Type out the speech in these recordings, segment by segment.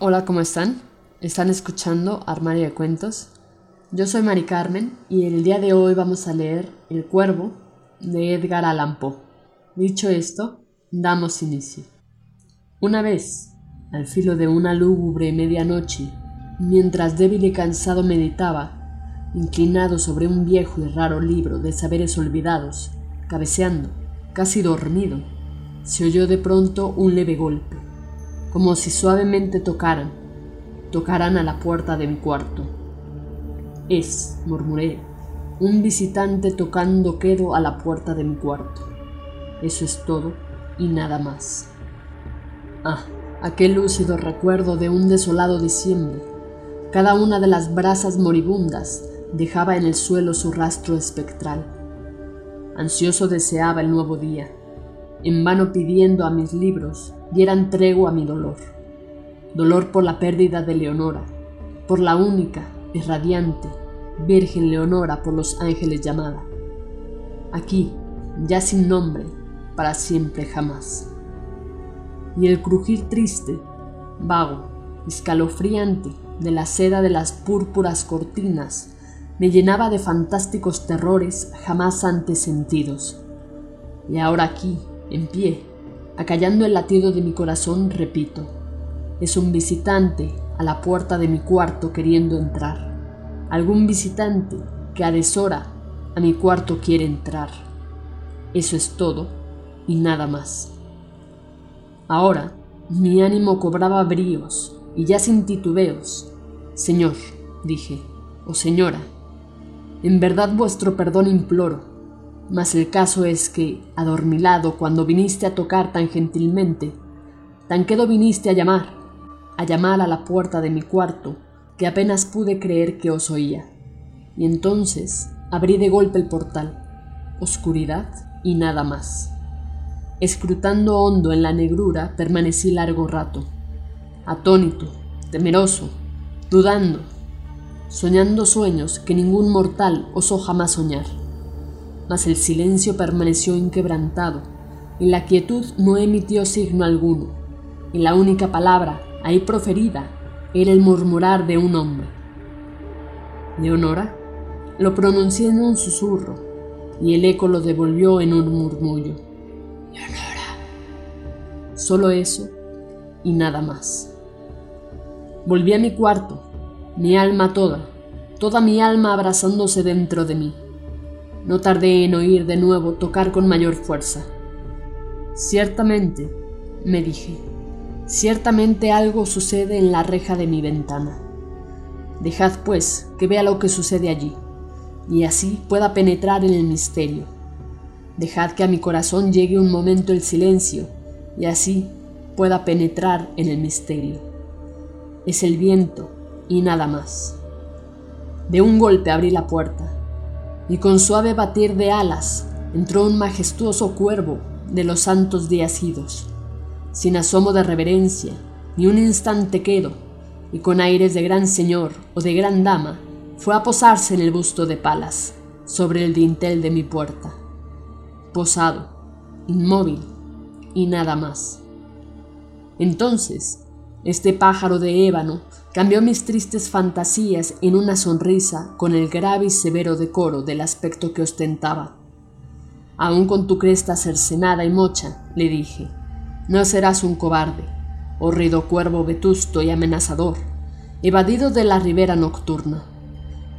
Hola, ¿cómo están? ¿Están escuchando Armario de Cuentos? Yo soy Mari Carmen y el día de hoy vamos a leer El Cuervo de Edgar Allan Poe. Dicho esto, damos inicio. Una vez, al filo de una lúgubre medianoche, mientras débil y cansado meditaba, inclinado sobre un viejo y raro libro de saberes olvidados, cabeceando, casi dormido, se oyó de pronto un leve golpe como si suavemente tocaran, tocaran a la puerta de mi cuarto. Es, murmuré, un visitante tocando quedo a la puerta de mi cuarto. Eso es todo y nada más. Ah, aquel lúcido recuerdo de un desolado diciembre. Cada una de las brasas moribundas dejaba en el suelo su rastro espectral. Ansioso deseaba el nuevo día, en vano pidiendo a mis libros dieran tregua a mi dolor. Dolor por la pérdida de Leonora, por la única y radiante Virgen Leonora por los ángeles llamada. Aquí, ya sin nombre, para siempre jamás. Y el crujir triste, vago, escalofriante de la seda de las púrpuras cortinas me llenaba de fantásticos terrores jamás antes sentidos. Y ahora aquí, en pie, acallando el latido de mi corazón, repito, es un visitante a la puerta de mi cuarto queriendo entrar. Algún visitante que a deshora a mi cuarto quiere entrar. Eso es todo y nada más. Ahora mi ánimo cobraba bríos y ya sin titubeos. Señor, dije, o señora, en verdad vuestro perdón imploro mas el caso es que, adormilado, cuando viniste a tocar tan gentilmente, tan quedo viniste a llamar, a llamar a la puerta de mi cuarto, que apenas pude creer que os oía. Y entonces abrí de golpe el portal, oscuridad y nada más. Escrutando hondo en la negrura, permanecí largo rato, atónito, temeroso, dudando, soñando sueños que ningún mortal osó jamás soñar mas el silencio permaneció inquebrantado, y la quietud no emitió signo alguno, y la única palabra ahí proferida era el murmurar de un hombre. Leonora lo pronuncié en un susurro, y el eco lo devolvió en un murmullo. Leonora. Solo eso y nada más. Volví a mi cuarto, mi alma toda, toda mi alma abrazándose dentro de mí. No tardé en oír de nuevo tocar con mayor fuerza. Ciertamente, me dije, ciertamente algo sucede en la reja de mi ventana. Dejad, pues, que vea lo que sucede allí, y así pueda penetrar en el misterio. Dejad que a mi corazón llegue un momento el silencio, y así pueda penetrar en el misterio. Es el viento y nada más. De un golpe abrí la puerta y con suave batir de alas entró un majestuoso cuervo de los santos días idos, sin asomo de reverencia, ni un instante quedo, y con aires de gran señor o de gran dama, fue a posarse en el busto de Palas, sobre el dintel de mi puerta. Posado, inmóvil, y nada más. Entonces, este pájaro de ébano cambió mis tristes fantasías en una sonrisa con el grave y severo decoro del aspecto que ostentaba. Aún con tu cresta cercenada y mocha, le dije, no serás un cobarde, horrido cuervo vetusto y amenazador, evadido de la ribera nocturna.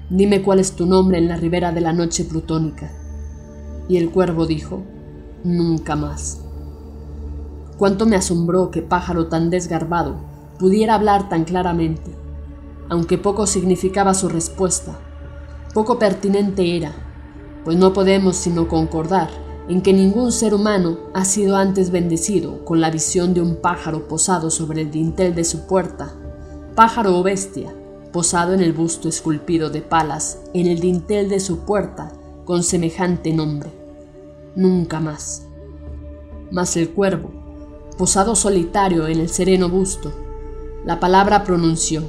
Dime cuál es tu nombre en la ribera de la noche plutónica. Y el cuervo dijo, nunca más. Cuánto me asombró que pájaro tan desgarbado pudiera hablar tan claramente, aunque poco significaba su respuesta, poco pertinente era, pues no podemos sino concordar en que ningún ser humano ha sido antes bendecido con la visión de un pájaro posado sobre el dintel de su puerta, pájaro o bestia, posado en el busto esculpido de palas en el dintel de su puerta con semejante nombre. Nunca más. Mas el cuervo, posado solitario en el sereno busto, la palabra pronunció,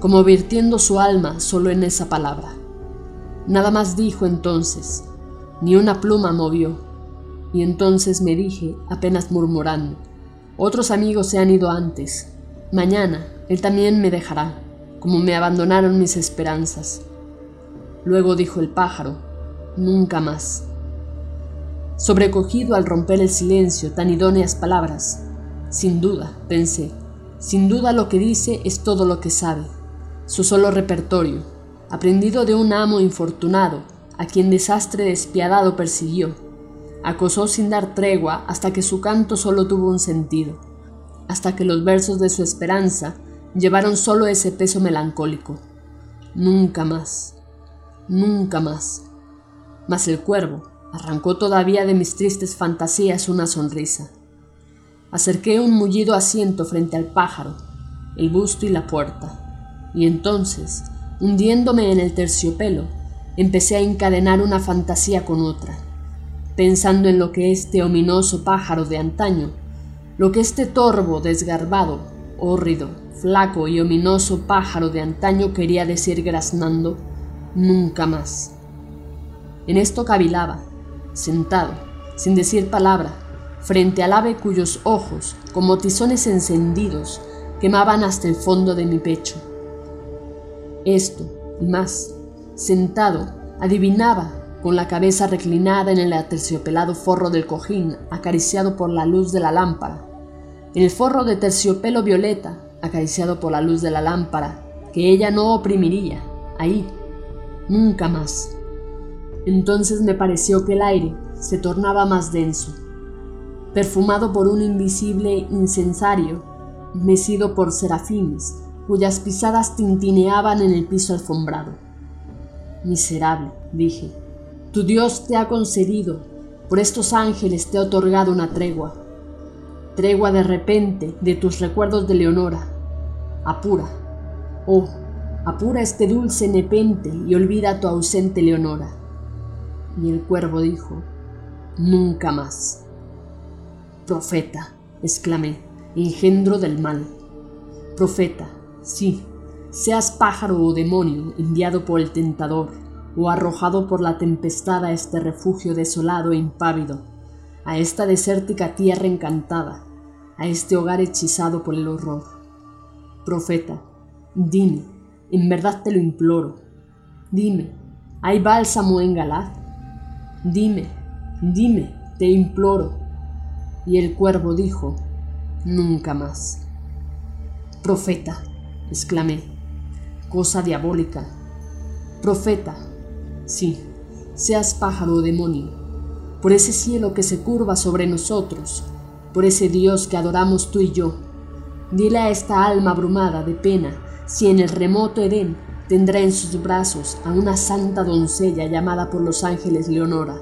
como virtiendo su alma solo en esa palabra. Nada más dijo entonces, ni una pluma movió. Y entonces me dije, apenas murmurando, otros amigos se han ido antes, Mañana él también me dejará, como me abandonaron mis esperanzas. Luego dijo el pájaro, nunca más. Sobrecogido al romper el silencio tan idóneas palabras, sin duda, pensé, sin duda lo que dice es todo lo que sabe, su solo repertorio, aprendido de un amo infortunado, a quien desastre despiadado persiguió. Acosó sin dar tregua hasta que su canto solo tuvo un sentido, hasta que los versos de su esperanza llevaron solo ese peso melancólico. Nunca más, nunca más. Mas el cuervo arrancó todavía de mis tristes fantasías una sonrisa. Acerqué un mullido asiento frente al pájaro, el busto y la puerta, y entonces, hundiéndome en el terciopelo, empecé a encadenar una fantasía con otra, pensando en lo que este ominoso pájaro de antaño, lo que este torvo, desgarbado, hórrido, flaco y ominoso pájaro de antaño quería decir graznando, nunca más. En esto cavilaba, sentado, sin decir palabra, frente al ave cuyos ojos, como tizones encendidos, quemaban hasta el fondo de mi pecho. Esto, y más, sentado, adivinaba, con la cabeza reclinada en el aterciopelado forro del cojín, acariciado por la luz de la lámpara, en el forro de terciopelo violeta, acariciado por la luz de la lámpara, que ella no oprimiría, ahí, nunca más. Entonces me pareció que el aire se tornaba más denso, perfumado por un invisible incensario, mecido por serafines, cuyas pisadas tintineaban en el piso alfombrado. Miserable, dije, tu Dios te ha concedido, por estos ángeles te ha otorgado una tregua, tregua de repente de tus recuerdos de Leonora. Apura, oh, apura este dulce nepente y olvida tu ausente Leonora. Y el cuervo dijo, nunca más. Profeta, exclamé, engendro del mal. Profeta, sí, seas pájaro o demonio enviado por el tentador, o arrojado por la tempestad a este refugio desolado e impávido, a esta desértica tierra encantada, a este hogar hechizado por el horror. Profeta, dime, en verdad te lo imploro, dime, ¿hay bálsamo en Galad? Dime, dime, te imploro. Y el cuervo dijo, nunca más. Profeta, exclamé, cosa diabólica. Profeta, sí, seas pájaro o demonio, por ese cielo que se curva sobre nosotros, por ese Dios que adoramos tú y yo. Dile a esta alma abrumada de pena si en el remoto Edén tendrá en sus brazos a una santa doncella llamada por los ángeles Leonora.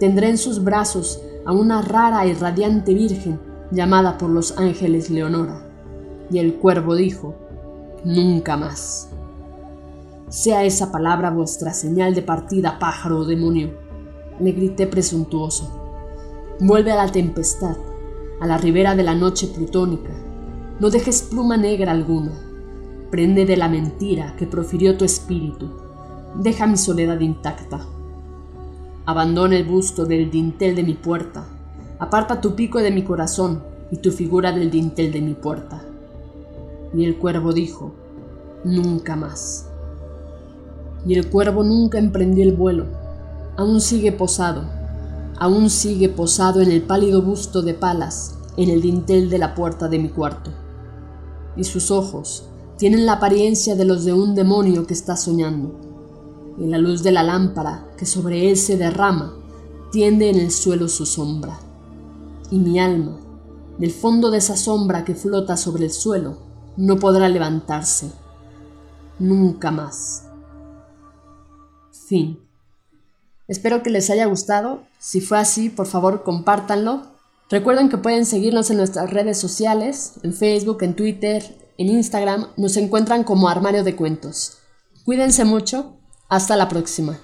Tendrá en sus brazos a una rara y radiante virgen llamada por los ángeles Leonora. Y el cuervo dijo, nunca más. Sea esa palabra vuestra señal de partida, pájaro o demonio, le grité presuntuoso. Vuelve a la tempestad, a la ribera de la noche plutónica. No dejes pluma negra alguna. Prende de la mentira que profirió tu espíritu. Deja mi soledad intacta. Abandona el busto del dintel de mi puerta. Aparta tu pico de mi corazón y tu figura del dintel de mi puerta. Y el cuervo dijo, nunca más. Y el cuervo nunca emprendió el vuelo. Aún sigue posado, aún sigue posado en el pálido busto de palas, en el dintel de la puerta de mi cuarto. Y sus ojos tienen la apariencia de los de un demonio que está soñando y la luz de la lámpara que sobre él se derrama tiende en el suelo su sombra. Y mi alma, del fondo de esa sombra que flota sobre el suelo, no podrá levantarse. Nunca más. Fin. Espero que les haya gustado. Si fue así, por favor, compártanlo. Recuerden que pueden seguirnos en nuestras redes sociales, en Facebook, en Twitter, en Instagram. Nos encuentran como Armario de Cuentos. Cuídense mucho hasta la próxima.